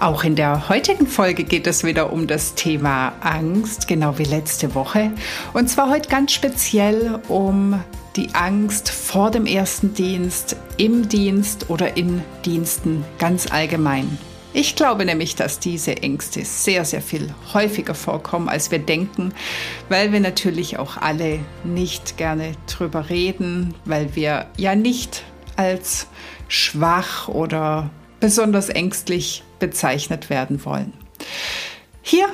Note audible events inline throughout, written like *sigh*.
Auch in der heutigen Folge geht es wieder um das Thema Angst, genau wie letzte Woche. Und zwar heute ganz speziell um die Angst vor dem ersten Dienst, im Dienst oder in Diensten ganz allgemein. Ich glaube nämlich, dass diese Ängste sehr, sehr viel häufiger vorkommen, als wir denken, weil wir natürlich auch alle nicht gerne drüber reden, weil wir ja nicht als schwach oder besonders ängstlich bezeichnet werden wollen. Hier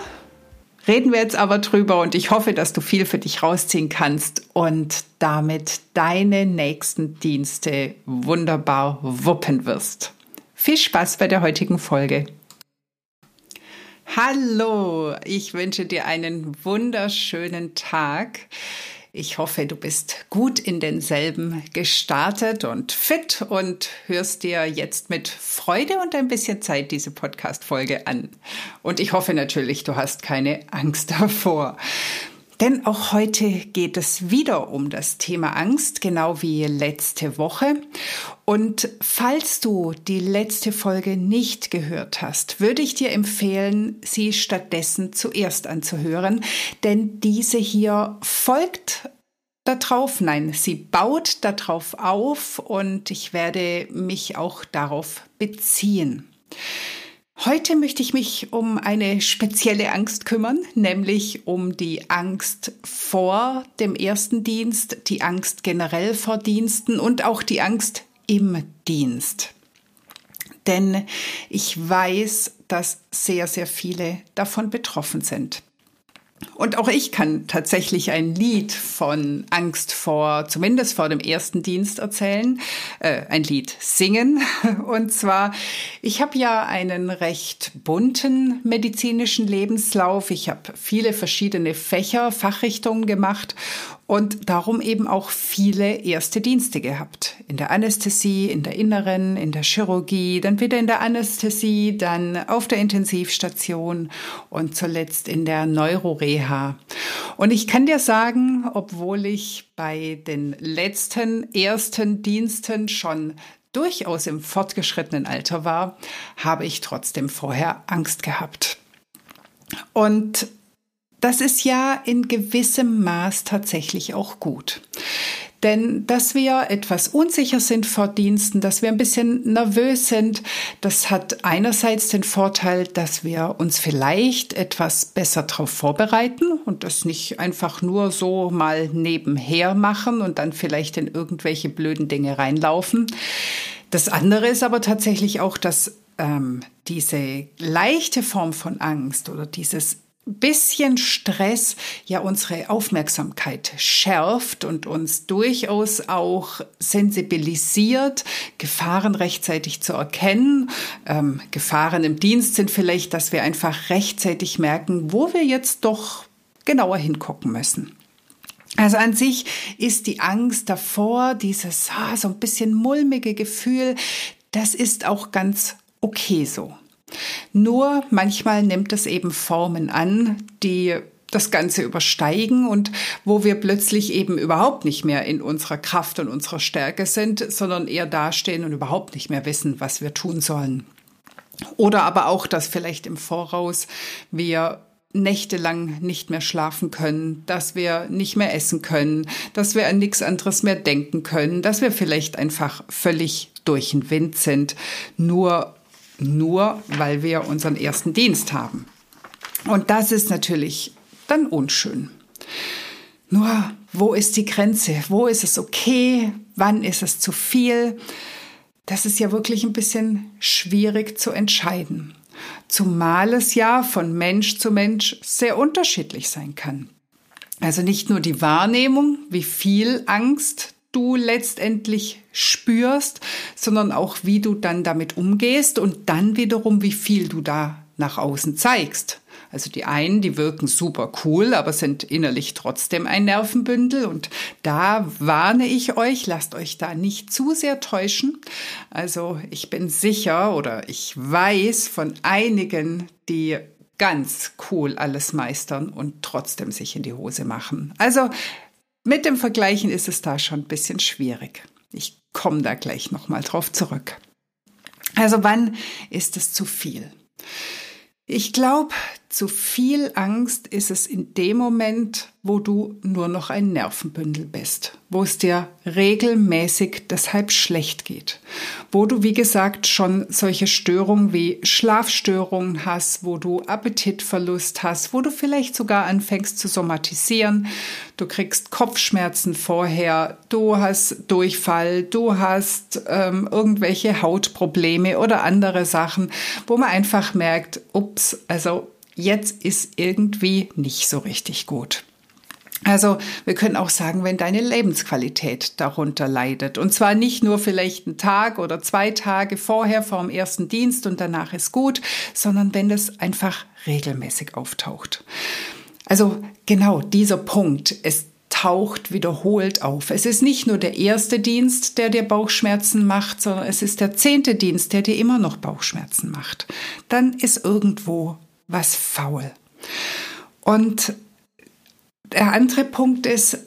reden wir jetzt aber drüber und ich hoffe, dass du viel für dich rausziehen kannst und damit deine nächsten Dienste wunderbar wuppen wirst. Viel Spaß bei der heutigen Folge. Hallo, ich wünsche dir einen wunderschönen Tag. Ich hoffe, du bist gut in denselben gestartet und fit und hörst dir jetzt mit Freude und ein bisschen Zeit diese Podcast-Folge an. Und ich hoffe natürlich, du hast keine Angst *laughs* davor. Denn auch heute geht es wieder um das Thema Angst, genau wie letzte Woche. Und falls du die letzte Folge nicht gehört hast, würde ich dir empfehlen, sie stattdessen zuerst anzuhören, denn diese hier folgt darauf, nein, sie baut darauf auf und ich werde mich auch darauf beziehen. Heute möchte ich mich um eine spezielle Angst kümmern, nämlich um die Angst vor dem ersten Dienst, die Angst generell vor Diensten und auch die Angst im Dienst. Denn ich weiß, dass sehr, sehr viele davon betroffen sind. Und auch ich kann tatsächlich ein Lied von Angst vor, zumindest vor dem ersten Dienst erzählen, äh, ein Lied singen. *laughs* Und zwar, ich habe ja einen recht bunten medizinischen Lebenslauf. Ich habe viele verschiedene Fächer, Fachrichtungen gemacht und darum eben auch viele erste Dienste gehabt. In der Anästhesie, in der Inneren, in der Chirurgie, dann wieder in der Anästhesie, dann auf der Intensivstation und zuletzt in der Neuroreha. Und ich kann dir sagen, obwohl ich bei den letzten ersten Diensten schon durchaus im fortgeschrittenen Alter war, habe ich trotzdem vorher Angst gehabt. Und das ist ja in gewissem Maß tatsächlich auch gut. Denn dass wir etwas unsicher sind vor Diensten, dass wir ein bisschen nervös sind, das hat einerseits den Vorteil, dass wir uns vielleicht etwas besser darauf vorbereiten und das nicht einfach nur so mal nebenher machen und dann vielleicht in irgendwelche blöden Dinge reinlaufen. Das andere ist aber tatsächlich auch, dass ähm, diese leichte Form von Angst oder dieses bisschen Stress ja unsere Aufmerksamkeit schärft und uns durchaus auch sensibilisiert, Gefahren rechtzeitig zu erkennen. Ähm, Gefahren im Dienst sind vielleicht, dass wir einfach rechtzeitig merken, wo wir jetzt doch genauer hingucken müssen. Also an sich ist die Angst davor, dieses ah, so ein bisschen mulmige Gefühl, das ist auch ganz okay so. Nur manchmal nimmt es eben Formen an, die das Ganze übersteigen und wo wir plötzlich eben überhaupt nicht mehr in unserer Kraft und unserer Stärke sind, sondern eher dastehen und überhaupt nicht mehr wissen, was wir tun sollen. Oder aber auch, dass vielleicht im Voraus wir nächtelang nicht mehr schlafen können, dass wir nicht mehr essen können, dass wir an nichts anderes mehr denken können, dass wir vielleicht einfach völlig durch den Wind sind, nur nur weil wir unseren ersten Dienst haben. Und das ist natürlich dann unschön. Nur, wo ist die Grenze? Wo ist es okay? Wann ist es zu viel? Das ist ja wirklich ein bisschen schwierig zu entscheiden. Zumal es ja von Mensch zu Mensch sehr unterschiedlich sein kann. Also nicht nur die Wahrnehmung, wie viel Angst du letztendlich spürst, sondern auch wie du dann damit umgehst und dann wiederum, wie viel du da nach außen zeigst. Also die einen, die wirken super cool, aber sind innerlich trotzdem ein Nervenbündel. Und da warne ich euch, lasst euch da nicht zu sehr täuschen. Also ich bin sicher oder ich weiß von einigen, die ganz cool alles meistern und trotzdem sich in die Hose machen. Also mit dem Vergleichen ist es da schon ein bisschen schwierig. Ich komme da gleich nochmal drauf zurück. Also wann ist es zu viel? Ich glaube, zu viel Angst ist es in dem Moment, wo du nur noch ein Nervenbündel bist, wo es dir regelmäßig deshalb schlecht geht, wo du, wie gesagt, schon solche Störungen wie Schlafstörungen hast, wo du Appetitverlust hast, wo du vielleicht sogar anfängst zu somatisieren, du kriegst Kopfschmerzen vorher, du hast Durchfall, du hast ähm, irgendwelche Hautprobleme oder andere Sachen, wo man einfach merkt, ups, also jetzt ist irgendwie nicht so richtig gut. Also wir können auch sagen, wenn deine Lebensqualität darunter leidet. Und zwar nicht nur vielleicht einen Tag oder zwei Tage vorher vor dem ersten Dienst und danach ist gut, sondern wenn das einfach regelmäßig auftaucht. Also genau dieser Punkt. Es taucht wiederholt auf. Es ist nicht nur der erste Dienst, der dir Bauchschmerzen macht, sondern es ist der zehnte Dienst, der dir immer noch Bauchschmerzen macht. Dann ist irgendwo was faul. Und der andere Punkt ist,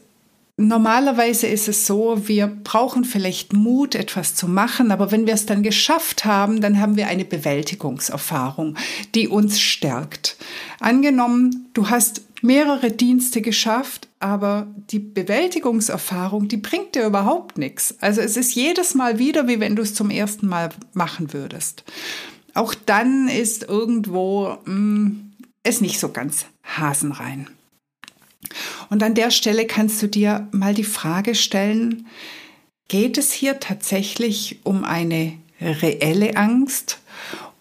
Normalerweise ist es so, wir brauchen vielleicht Mut, etwas zu machen, aber wenn wir es dann geschafft haben, dann haben wir eine Bewältigungserfahrung, die uns stärkt. Angenommen, du hast mehrere Dienste geschafft, aber die Bewältigungserfahrung, die bringt dir überhaupt nichts. Also es ist jedes Mal wieder, wie wenn du es zum ersten Mal machen würdest. Auch dann ist irgendwo mm, es nicht so ganz hasenrein. Und an der Stelle kannst du dir mal die Frage stellen, geht es hier tatsächlich um eine reelle Angst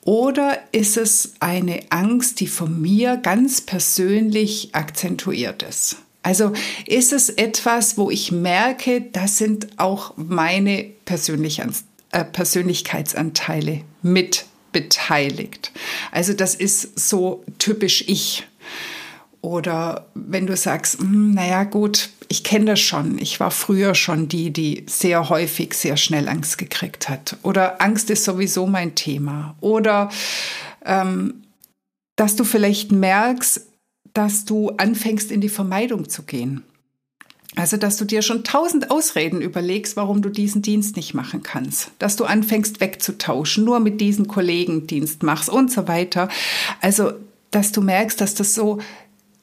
oder ist es eine Angst, die von mir ganz persönlich akzentuiert ist? Also ist es etwas, wo ich merke, das sind auch meine äh, Persönlichkeitsanteile mit beteiligt. Also das ist so typisch ich. Oder wenn du sagst, hm, naja gut, ich kenne das schon. Ich war früher schon die, die sehr häufig sehr schnell Angst gekriegt hat. Oder Angst ist sowieso mein Thema. Oder ähm, dass du vielleicht merkst, dass du anfängst in die Vermeidung zu gehen. Also, dass du dir schon tausend Ausreden überlegst, warum du diesen Dienst nicht machen kannst. Dass du anfängst wegzutauschen, nur mit diesen Kollegen Dienst machst und so weiter. Also, dass du merkst, dass das so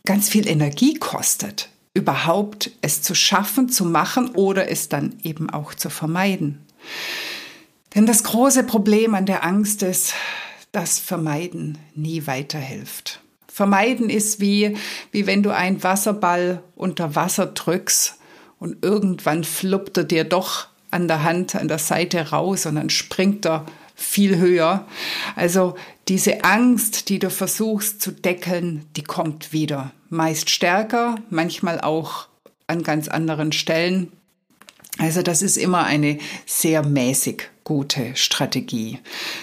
ganz viel Energie kostet, überhaupt es zu schaffen, zu machen oder es dann eben auch zu vermeiden. Denn das große Problem an der Angst ist, dass Vermeiden nie weiterhilft. Vermeiden ist wie, wie wenn du einen Wasserball unter Wasser drückst und irgendwann fluppt er dir doch an der Hand, an der Seite raus und dann springt er viel höher. Also diese Angst, die du versuchst zu deckeln, die kommt wieder. Meist stärker, manchmal auch an ganz anderen Stellen. Also das ist immer eine sehr mäßig gute Strategie.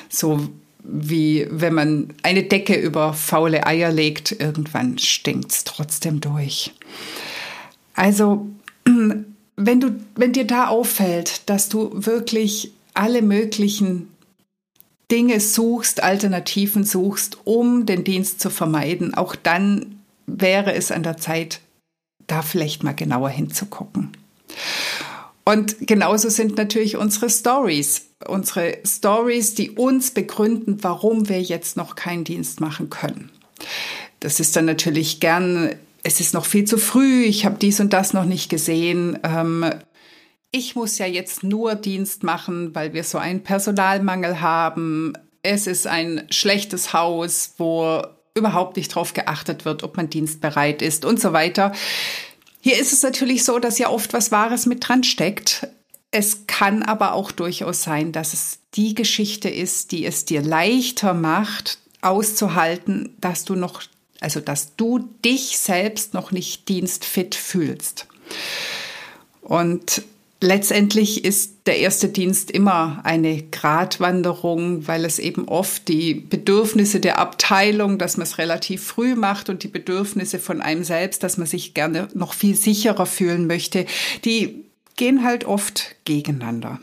So wie wenn man eine Decke über faule Eier legt, irgendwann stinkt's trotzdem durch. Also *clears throat* wenn du, wenn dir da auffällt, dass du wirklich alle möglichen Dinge suchst, Alternativen suchst, um den Dienst zu vermeiden, auch dann wäre es an der Zeit, da vielleicht mal genauer hinzugucken. Und genauso sind natürlich unsere Stories, unsere Stories, die uns begründen, warum wir jetzt noch keinen Dienst machen können. Das ist dann natürlich gern, es ist noch viel zu früh, ich habe dies und das noch nicht gesehen. Ähm, ich muss ja jetzt nur Dienst machen, weil wir so einen Personalmangel haben. Es ist ein schlechtes Haus, wo überhaupt nicht darauf geachtet wird, ob man dienstbereit ist und so weiter. Hier ist es natürlich so, dass ja oft was Wahres mit dran steckt. Es kann aber auch durchaus sein, dass es die Geschichte ist, die es dir leichter macht, auszuhalten, dass du noch, also dass du dich selbst noch nicht dienstfit fühlst. Und letztendlich ist der erste Dienst immer eine Gratwanderung, weil es eben oft die Bedürfnisse der Abteilung, dass man es relativ früh macht und die Bedürfnisse von einem selbst, dass man sich gerne noch viel sicherer fühlen möchte, die gehen halt oft gegeneinander.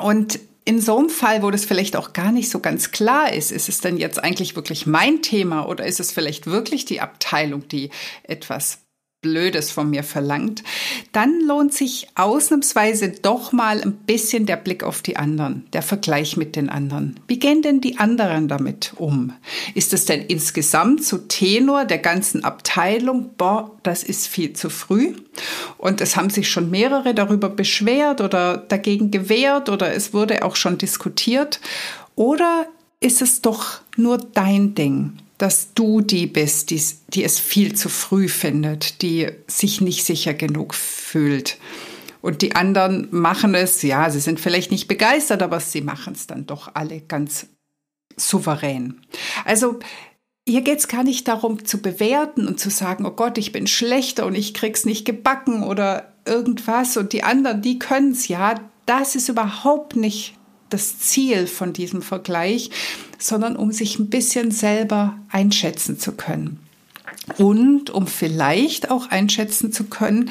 Und in so einem Fall, wo das vielleicht auch gar nicht so ganz klar ist, ist es denn jetzt eigentlich wirklich mein Thema oder ist es vielleicht wirklich die Abteilung, die etwas Blödes von mir verlangt, dann lohnt sich ausnahmsweise doch mal ein bisschen der Blick auf die anderen, der Vergleich mit den anderen. Wie gehen denn die anderen damit um? Ist es denn insgesamt so Tenor der ganzen Abteilung, boah, das ist viel zu früh? Und es haben sich schon mehrere darüber beschwert oder dagegen gewehrt oder es wurde auch schon diskutiert. Oder ist es doch nur dein Ding? Dass du die bist, die, die es viel zu früh findet, die sich nicht sicher genug fühlt. Und die anderen machen es, ja, sie sind vielleicht nicht begeistert, aber sie machen es dann doch alle ganz souverän. Also hier geht es gar nicht darum zu bewerten und zu sagen, oh Gott, ich bin schlechter und ich krieg's nicht gebacken oder irgendwas und die anderen, die können es ja. Das ist überhaupt nicht das Ziel von diesem Vergleich, sondern um sich ein bisschen selber einschätzen zu können. Und um vielleicht auch einschätzen zu können,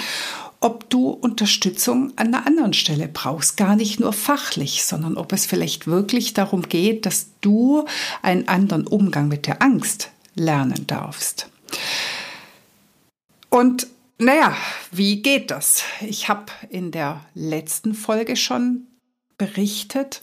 ob du Unterstützung an einer anderen Stelle brauchst, gar nicht nur fachlich, sondern ob es vielleicht wirklich darum geht, dass du einen anderen Umgang mit der Angst lernen darfst. Und naja, wie geht das? Ich habe in der letzten Folge schon berichtet,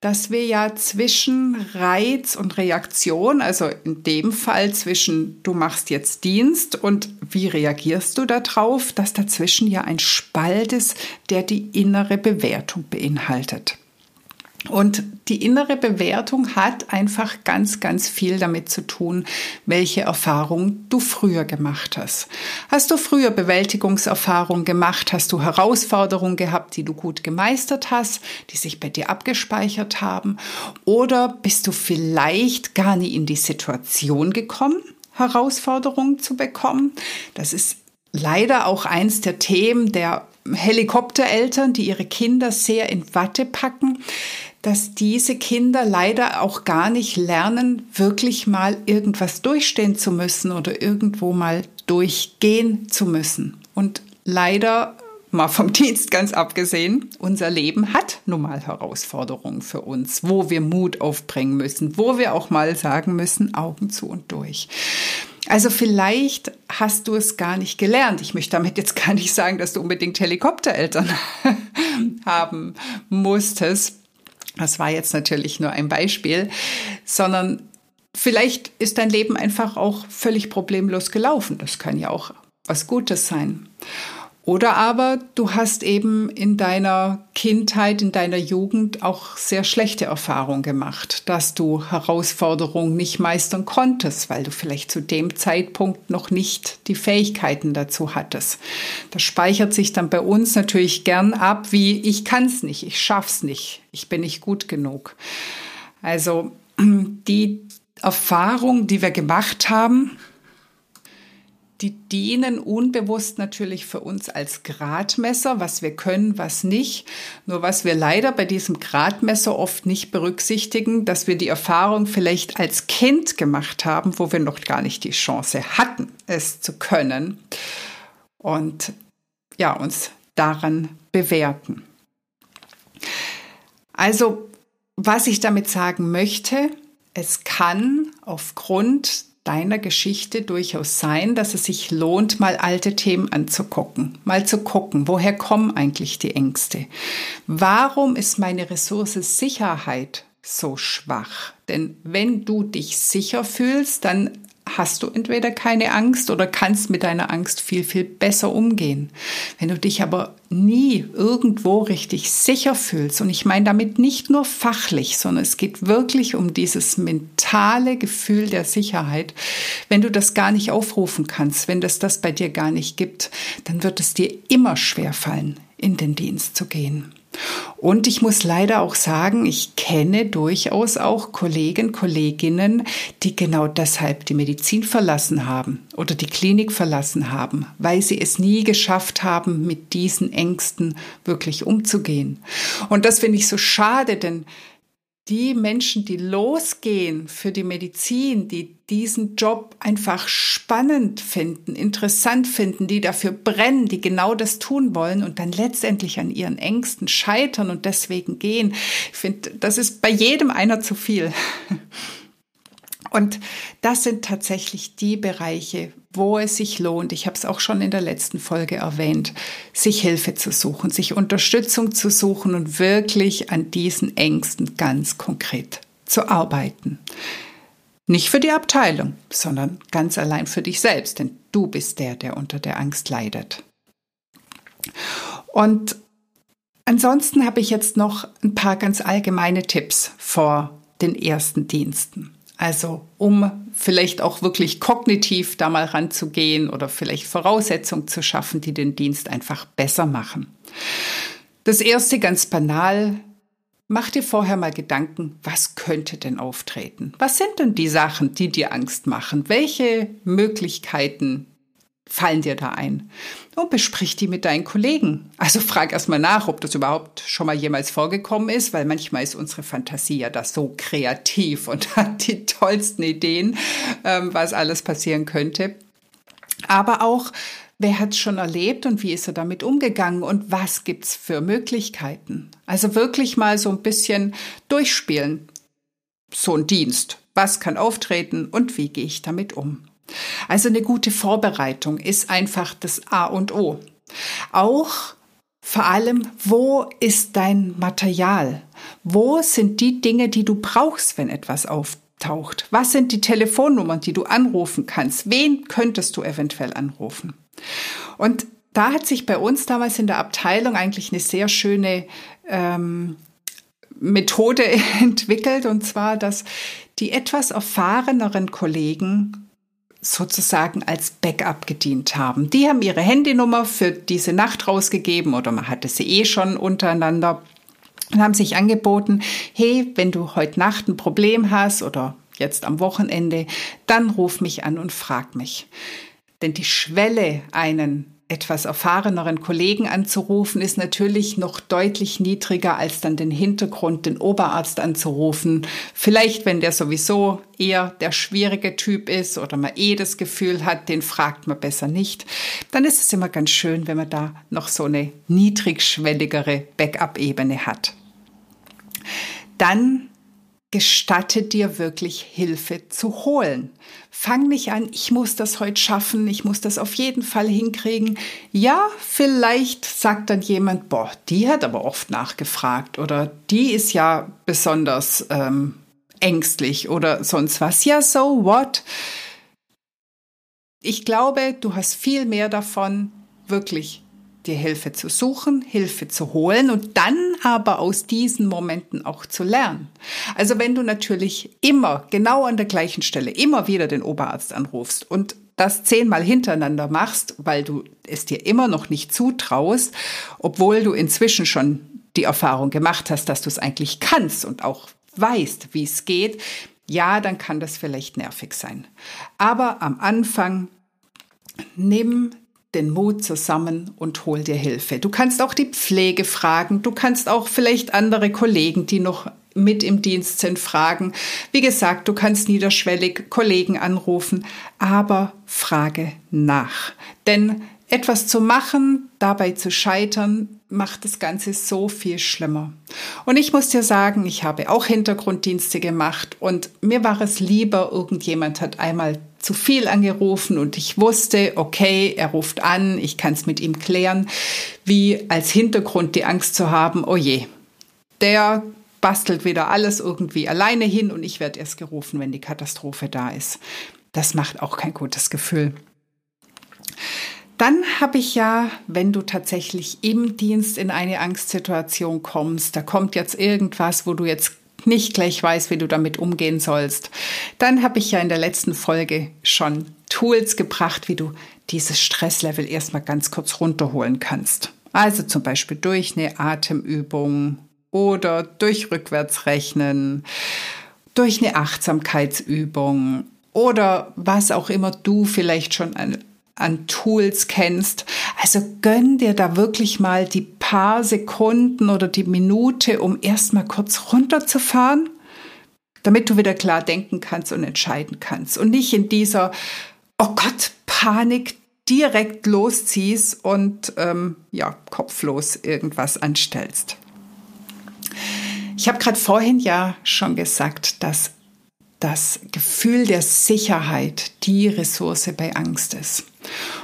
dass wir ja zwischen Reiz und Reaktion, also in dem Fall zwischen du machst jetzt Dienst und wie reagierst du darauf, dass dazwischen ja ein Spalt ist, der die innere Bewertung beinhaltet. Und die innere Bewertung hat einfach ganz, ganz viel damit zu tun, welche Erfahrung du früher gemacht hast. Hast du früher Bewältigungserfahrung gemacht? Hast du Herausforderungen gehabt, die du gut gemeistert hast, die sich bei dir abgespeichert haben? Oder bist du vielleicht gar nie in die Situation gekommen, Herausforderungen zu bekommen? Das ist leider auch eins der Themen der Helikoptereltern, die ihre Kinder sehr in Watte packen dass diese Kinder leider auch gar nicht lernen, wirklich mal irgendwas durchstehen zu müssen oder irgendwo mal durchgehen zu müssen. Und leider, mal vom *laughs* Dienst ganz abgesehen, unser Leben hat nun mal Herausforderungen für uns, wo wir Mut aufbringen müssen, wo wir auch mal sagen müssen, Augen zu und durch. Also vielleicht hast du es gar nicht gelernt. Ich möchte damit jetzt gar nicht sagen, dass du unbedingt Helikoptereltern *laughs* haben musstest. Das war jetzt natürlich nur ein Beispiel, sondern vielleicht ist dein Leben einfach auch völlig problemlos gelaufen. Das kann ja auch was Gutes sein. Oder aber du hast eben in deiner Kindheit, in deiner Jugend auch sehr schlechte Erfahrungen gemacht, dass du Herausforderungen nicht meistern konntest, weil du vielleicht zu dem Zeitpunkt noch nicht die Fähigkeiten dazu hattest. Das speichert sich dann bei uns natürlich gern ab, wie ich kann es nicht, ich schaff's nicht, ich bin nicht gut genug. Also die Erfahrung, die wir gemacht haben, die dienen unbewusst natürlich für uns als Gradmesser, was wir können, was nicht. Nur was wir leider bei diesem Gradmesser oft nicht berücksichtigen, dass wir die Erfahrung vielleicht als Kind gemacht haben, wo wir noch gar nicht die Chance hatten, es zu können. Und ja, uns daran bewerten. Also, was ich damit sagen möchte, es kann aufgrund deiner Geschichte durchaus sein, dass es sich lohnt, mal alte Themen anzugucken, mal zu gucken, woher kommen eigentlich die Ängste? Warum ist meine Ressource Sicherheit so schwach? Denn wenn du dich sicher fühlst, dann hast du entweder keine Angst oder kannst mit deiner Angst viel, viel besser umgehen. Wenn du dich aber nie irgendwo richtig sicher fühlst, und ich meine damit nicht nur fachlich, sondern es geht wirklich um dieses mentale Gefühl der Sicherheit, wenn du das gar nicht aufrufen kannst, wenn das das bei dir gar nicht gibt, dann wird es dir immer schwer fallen, in den Dienst zu gehen. Und ich muss leider auch sagen, ich kenne durchaus auch Kollegen, Kolleginnen, die genau deshalb die Medizin verlassen haben oder die Klinik verlassen haben, weil sie es nie geschafft haben, mit diesen Ängsten wirklich umzugehen. Und das finde ich so schade, denn die Menschen, die losgehen für die Medizin, die diesen Job einfach spannend finden, interessant finden, die dafür brennen, die genau das tun wollen und dann letztendlich an ihren Ängsten scheitern und deswegen gehen. Ich finde, das ist bei jedem einer zu viel. Und das sind tatsächlich die Bereiche, wo es sich lohnt, ich habe es auch schon in der letzten Folge erwähnt, sich Hilfe zu suchen, sich Unterstützung zu suchen und wirklich an diesen Ängsten ganz konkret zu arbeiten. Nicht für die Abteilung, sondern ganz allein für dich selbst, denn du bist der, der unter der Angst leidet. Und ansonsten habe ich jetzt noch ein paar ganz allgemeine Tipps vor den ersten Diensten. Also um vielleicht auch wirklich kognitiv da mal ranzugehen oder vielleicht Voraussetzungen zu schaffen, die den Dienst einfach besser machen. Das erste ganz banal, mach dir vorher mal Gedanken, was könnte denn auftreten? Was sind denn die Sachen, die dir Angst machen? Welche Möglichkeiten fallen dir da ein? Und besprich die mit deinen Kollegen. Also frag erstmal nach, ob das überhaupt schon mal jemals vorgekommen ist, weil manchmal ist unsere Fantasie ja da so kreativ und *laughs* hat die tollsten Ideen, ähm, was alles passieren könnte. Aber auch, wer hat es schon erlebt und wie ist er damit umgegangen und was gibt's für Möglichkeiten? Also wirklich mal so ein bisschen durchspielen. So ein Dienst. Was kann auftreten und wie gehe ich damit um? Also eine gute Vorbereitung ist einfach das A und O. Auch vor allem, wo ist dein Material? Wo sind die Dinge, die du brauchst, wenn etwas auftaucht? Was sind die Telefonnummern, die du anrufen kannst? Wen könntest du eventuell anrufen? Und da hat sich bei uns damals in der Abteilung eigentlich eine sehr schöne ähm, Methode *laughs* entwickelt, und zwar, dass die etwas erfahreneren Kollegen sozusagen als Backup gedient haben. Die haben ihre Handynummer für diese Nacht rausgegeben oder man hatte sie eh schon untereinander und haben sich angeboten, hey, wenn du heute Nacht ein Problem hast oder jetzt am Wochenende, dann ruf mich an und frag mich. Denn die Schwelle, einen etwas erfahreneren Kollegen anzurufen, ist natürlich noch deutlich niedriger, als dann den Hintergrund, den Oberarzt anzurufen. Vielleicht, wenn der sowieso eher der schwierige Typ ist oder man eh das Gefühl hat, den fragt man besser nicht, dann ist es immer ganz schön, wenn man da noch so eine niedrigschwelligere Backup-Ebene hat. Dann gestatte dir wirklich Hilfe zu holen. Fang nicht an, ich muss das heute schaffen, ich muss das auf jeden Fall hinkriegen. Ja, vielleicht sagt dann jemand, boah, die hat aber oft nachgefragt oder die ist ja besonders ähm, ängstlich oder sonst was. Ja, so what? Ich glaube, du hast viel mehr davon, wirklich dir Hilfe zu suchen, Hilfe zu holen und dann aber aus diesen Momenten auch zu lernen. Also wenn du natürlich immer genau an der gleichen Stelle immer wieder den Oberarzt anrufst und das zehnmal hintereinander machst, weil du es dir immer noch nicht zutraust, obwohl du inzwischen schon die Erfahrung gemacht hast, dass du es eigentlich kannst und auch weißt, wie es geht, ja, dann kann das vielleicht nervig sein. Aber am Anfang nimm den Mut zusammen und hol dir Hilfe. Du kannst auch die Pflege fragen, du kannst auch vielleicht andere Kollegen, die noch mit im Dienst sind, fragen. Wie gesagt, du kannst niederschwellig Kollegen anrufen, aber frage nach. Denn etwas zu machen, dabei zu scheitern, macht das Ganze so viel schlimmer. Und ich muss dir sagen, ich habe auch Hintergrunddienste gemacht und mir war es lieber, irgendjemand hat einmal zu viel angerufen und ich wusste, okay, er ruft an, ich kann es mit ihm klären, wie als Hintergrund die Angst zu haben, oh je, der bastelt wieder alles irgendwie alleine hin und ich werde erst gerufen, wenn die Katastrophe da ist. Das macht auch kein gutes Gefühl. Dann habe ich ja, wenn du tatsächlich im Dienst in eine Angstsituation kommst, da kommt jetzt irgendwas, wo du jetzt nicht gleich weißt, wie du damit umgehen sollst, dann habe ich ja in der letzten Folge schon Tools gebracht, wie du dieses Stresslevel erstmal ganz kurz runterholen kannst. Also zum Beispiel durch eine Atemübung oder durch Rückwärtsrechnen, durch eine Achtsamkeitsübung oder was auch immer du vielleicht schon an, Tools kennst. Also gönn dir da wirklich mal die paar Sekunden oder die Minute, um erstmal kurz runterzufahren, damit du wieder klar denken kannst und entscheiden kannst und nicht in dieser, oh Gott, Panik direkt losziehst und ähm, ja, kopflos irgendwas anstellst. Ich habe gerade vorhin ja schon gesagt, dass das Gefühl der Sicherheit die Ressource bei Angst ist.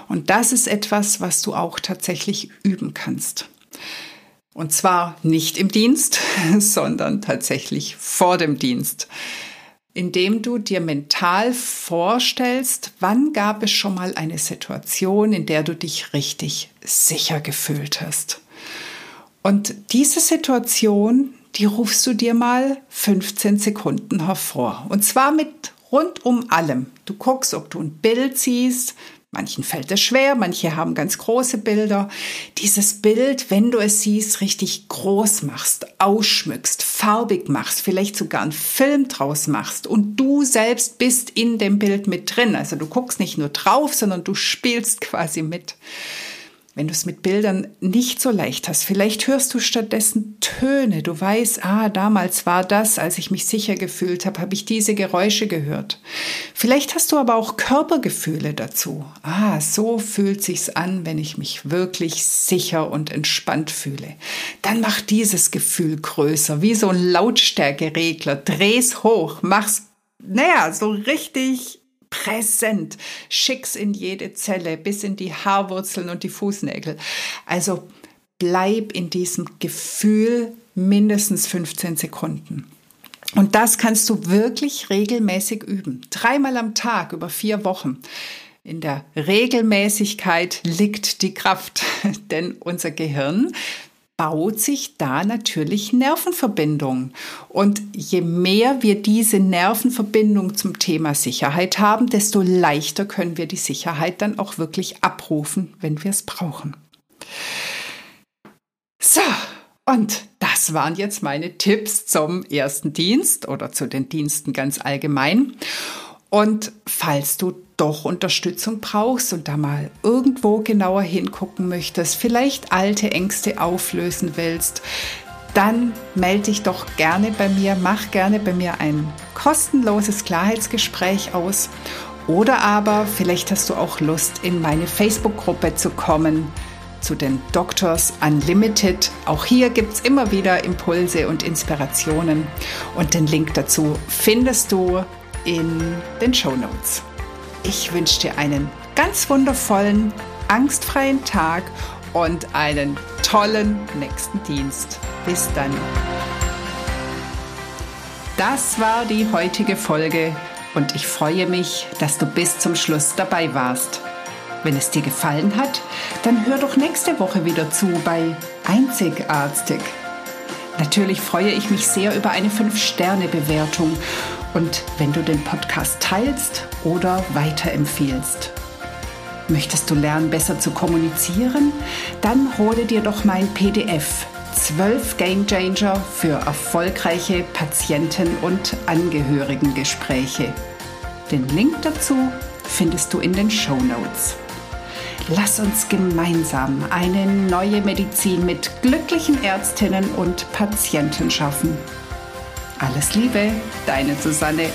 Und das ist etwas, was du auch tatsächlich üben kannst. Und zwar nicht im Dienst, *laughs* sondern tatsächlich vor dem Dienst. Indem du dir mental vorstellst, wann gab es schon mal eine Situation, in der du dich richtig sicher gefühlt hast. Und diese Situation, die rufst du dir mal 15 Sekunden hervor. Und zwar mit rund um allem. Du guckst, ob du ein Bild siehst. Manchen fällt es schwer, manche haben ganz große Bilder. Dieses Bild, wenn du es siehst, richtig groß machst, ausschmückst, farbig machst, vielleicht sogar einen Film draus machst und du selbst bist in dem Bild mit drin. Also du guckst nicht nur drauf, sondern du spielst quasi mit wenn du es mit Bildern nicht so leicht hast. Vielleicht hörst du stattdessen Töne. Du weißt, ah, damals war das, als ich mich sicher gefühlt habe, habe ich diese Geräusche gehört. Vielleicht hast du aber auch Körpergefühle dazu. Ah, so fühlt sich's an, wenn ich mich wirklich sicher und entspannt fühle. Dann mach dieses Gefühl größer, wie so ein Lautstärkeregler. Dreh's hoch, mach's, naja, so richtig präsent, schick's in jede Zelle, bis in die Haarwurzeln und die Fußnägel. Also bleib in diesem Gefühl mindestens 15 Sekunden. Und das kannst du wirklich regelmäßig üben. Dreimal am Tag über vier Wochen. In der Regelmäßigkeit liegt die Kraft, *laughs* denn unser Gehirn baut sich da natürlich Nervenverbindungen. Und je mehr wir diese Nervenverbindung zum Thema Sicherheit haben, desto leichter können wir die Sicherheit dann auch wirklich abrufen, wenn wir es brauchen. So, und das waren jetzt meine Tipps zum ersten Dienst oder zu den Diensten ganz allgemein. Und falls du doch Unterstützung brauchst und da mal irgendwo genauer hingucken möchtest, vielleicht alte Ängste auflösen willst, dann melde dich doch gerne bei mir, mach gerne bei mir ein kostenloses Klarheitsgespräch aus. Oder aber vielleicht hast du auch Lust, in meine Facebook-Gruppe zu kommen zu den Doctors Unlimited. Auch hier gibt es immer wieder Impulse und Inspirationen. Und den Link dazu findest du in den Show Notes. Ich wünsche dir einen ganz wundervollen, angstfreien Tag und einen tollen nächsten Dienst. Bis dann. Das war die heutige Folge und ich freue mich, dass du bis zum Schluss dabei warst. Wenn es dir gefallen hat, dann hör doch nächste Woche wieder zu bei Einzigartig. Natürlich freue ich mich sehr über eine 5-Sterne-Bewertung und wenn du den Podcast teilst oder weiterempfiehlst. Möchtest du lernen, besser zu kommunizieren? Dann hole dir doch mein PDF 12 Game Changer für erfolgreiche Patienten- und Angehörigengespräche. Den Link dazu findest du in den Show Notes. Lass uns gemeinsam eine neue Medizin mit glücklichen Ärztinnen und Patienten schaffen. Alles Liebe, deine Susanne